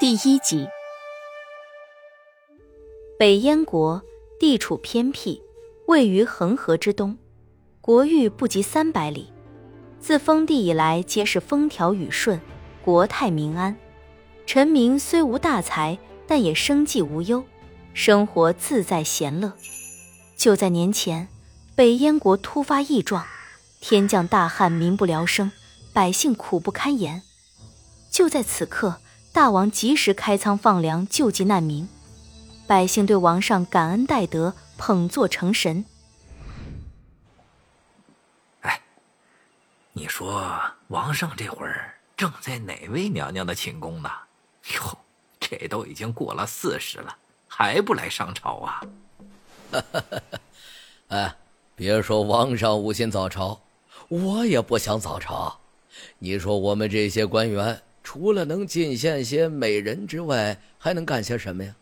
第一集。北燕国地处偏僻，位于恒河之东，国域不及三百里。自封地以来，皆是风调雨顺，国泰民安。臣民虽无大财，但也生计无忧，生活自在闲乐。就在年前，北燕国突发异状，天降大旱，民不聊生，百姓苦不堪言。就在此刻。大王及时开仓放粮，救济难民，百姓对王上感恩戴德，捧作成神。哎，你说王上这会儿正在哪位娘娘的寝宫呢？哟，这都已经过了四十了，还不来上朝啊？哎，别说王上无心早朝，我也不想早朝。你说我们这些官员。除了能进献些美人之外，还能干些什么呀？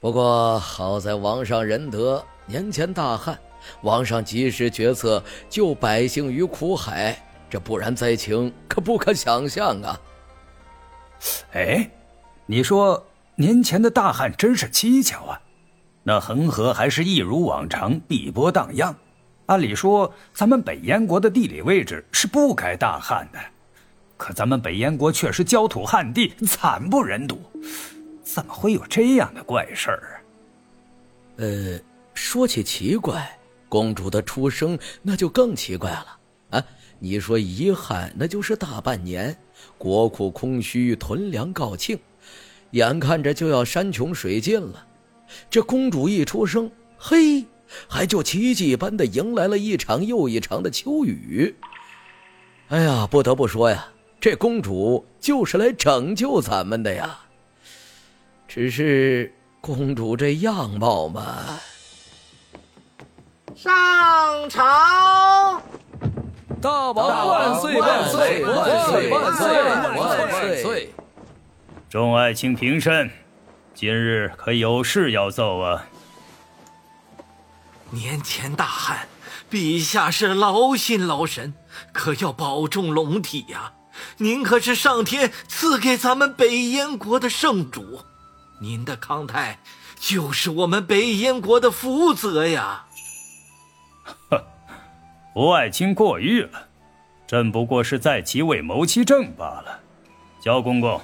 不过好在王上仁德，年前大旱，王上及时决策救百姓于苦海，这不然灾情可不可想象啊！哎，你说年前的大旱真是蹊跷啊！那恒河还是一如往常碧波荡漾，按理说咱们北燕国的地理位置是不该大旱的。可咱们北燕国却是焦土旱地，惨不忍睹，怎么会有这样的怪事儿？呃，说起奇怪，公主的出生那就更奇怪了啊！你说遗憾，那就是大半年，国库空虚，囤粮告罄，眼看着就要山穷水尽了，这公主一出生，嘿，还就奇迹般的迎来了一场又一场的秋雨。哎呀，不得不说呀。这公主就是来拯救咱们的呀，只是公主这样貌嘛。上朝！大王万岁万岁万岁万岁万岁！众爱卿平身，今日可有事要奏啊？年前大旱，陛下是劳心劳神，可要保重龙体呀。您可是上天赐给咱们北燕国的圣主，您的康泰就是我们北燕国的福泽呀！哼，胡爱卿过誉了，朕不过是在其位谋其政罢了。焦公公，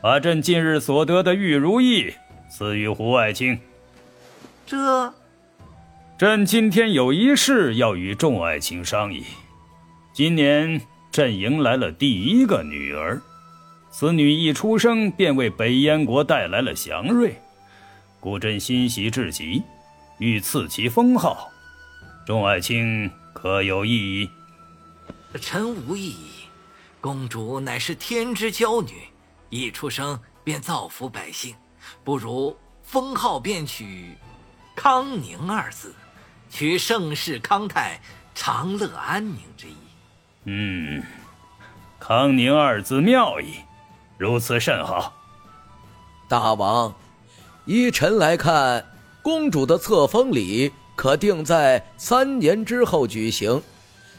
把朕近日所得的玉如意赐予胡爱卿。这，朕今天有一事要与众爱卿商议，今年。朕迎来了第一个女儿，此女一出生便为北燕国带来了祥瑞，故朕欣喜至极，欲赐其封号。众爱卿可有异议？臣无异议。公主乃是天之娇女，一出生便造福百姓，不如封号便取“康宁”二字，取盛世康泰、长乐安宁之意。嗯，康宁二字妙矣，如此甚好。大王，依臣来看，公主的册封礼可定在三年之后举行。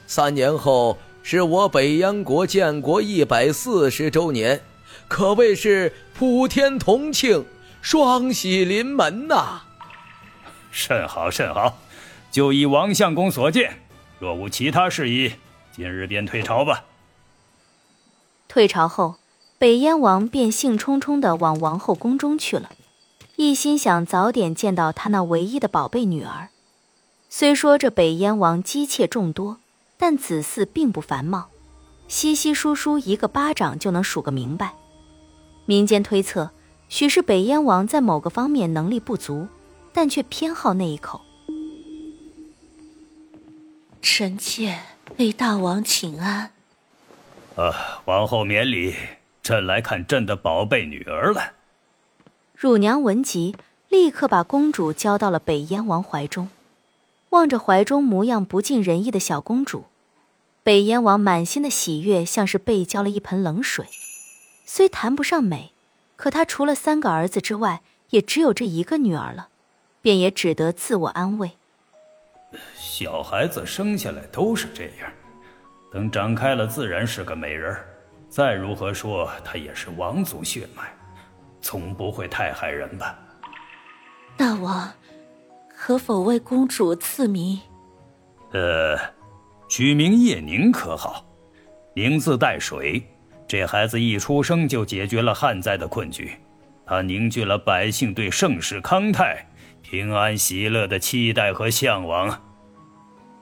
三年后是我北燕国建国一百四十周年，可谓是普天同庆，双喜临门呐！甚好甚好，就依王相公所见，若无其他事宜。今日便退朝吧。退朝后，北燕王便兴冲冲地往王后宫中去了，一心想早点见到他那唯一的宝贝女儿。虽说这北燕王姬妾众多，但子嗣并不繁茂，稀稀疏疏一个巴掌就能数个明白。民间推测，许是北燕王在某个方面能力不足，但却偏好那一口。臣妾。为大王请安。呃，王后免礼，朕来看朕的宝贝女儿了。乳娘闻即，立刻把公主交到了北燕王怀中。望着怀中模样不尽人意的小公主，北燕王满心的喜悦像是被浇了一盆冷水。虽谈不上美，可他除了三个儿子之外，也只有这一个女儿了，便也只得自我安慰。小孩子生下来都是这样，等长开了自然是个美人再如何说，他也是王族血脉，总不会太害人吧？大王，可否为公主赐名？呃，取名叶宁可好？宁字带水，这孩子一出生就解决了旱灾的困局，他凝聚了百姓对盛世康泰、平安喜乐的期待和向往。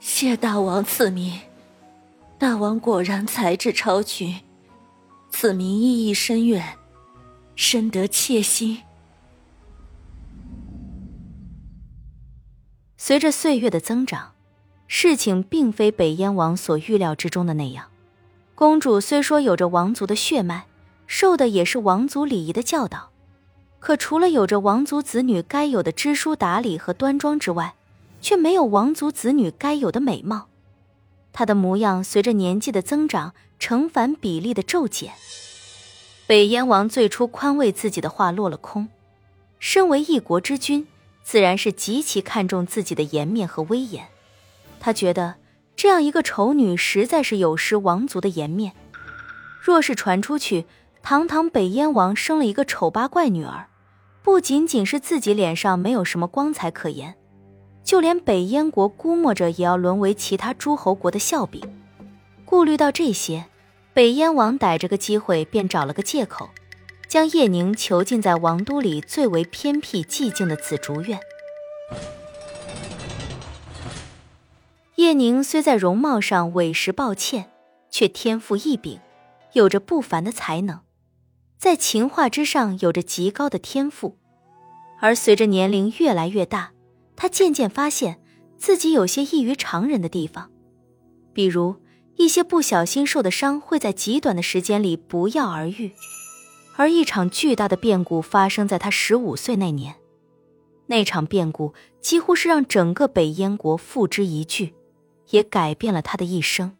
谢大王赐名，大王果然才智超群，此名意义深远，深得妾心。随着岁月的增长，事情并非北燕王所预料之中的那样。公主虽说有着王族的血脉，受的也是王族礼仪的教导，可除了有着王族子女该有的知书达理和端庄之外，却没有王族子女该有的美貌，她的模样随着年纪的增长成反比例的骤减。北燕王最初宽慰自己的话落了空，身为一国之君，自然是极其看重自己的颜面和威严。他觉得这样一个丑女实在是有失王族的颜面，若是传出去，堂堂北燕王生了一个丑八怪女儿，不仅仅是自己脸上没有什么光彩可言。就连北燕国估摸着也要沦为其他诸侯国的笑柄。顾虑到这些，北燕王逮着个机会便找了个借口，将叶宁囚禁在王都里最为偏僻寂静的紫竹院。叶宁虽在容貌上委实抱歉，却天赋异禀，有着不凡的才能，在情话之上有着极高的天赋，而随着年龄越来越大。他渐渐发现自己有些异于常人的地方，比如一些不小心受的伤会在极短的时间里不药而愈，而一场巨大的变故发生在他十五岁那年，那场变故几乎是让整个北燕国付之一炬，也改变了他的一生。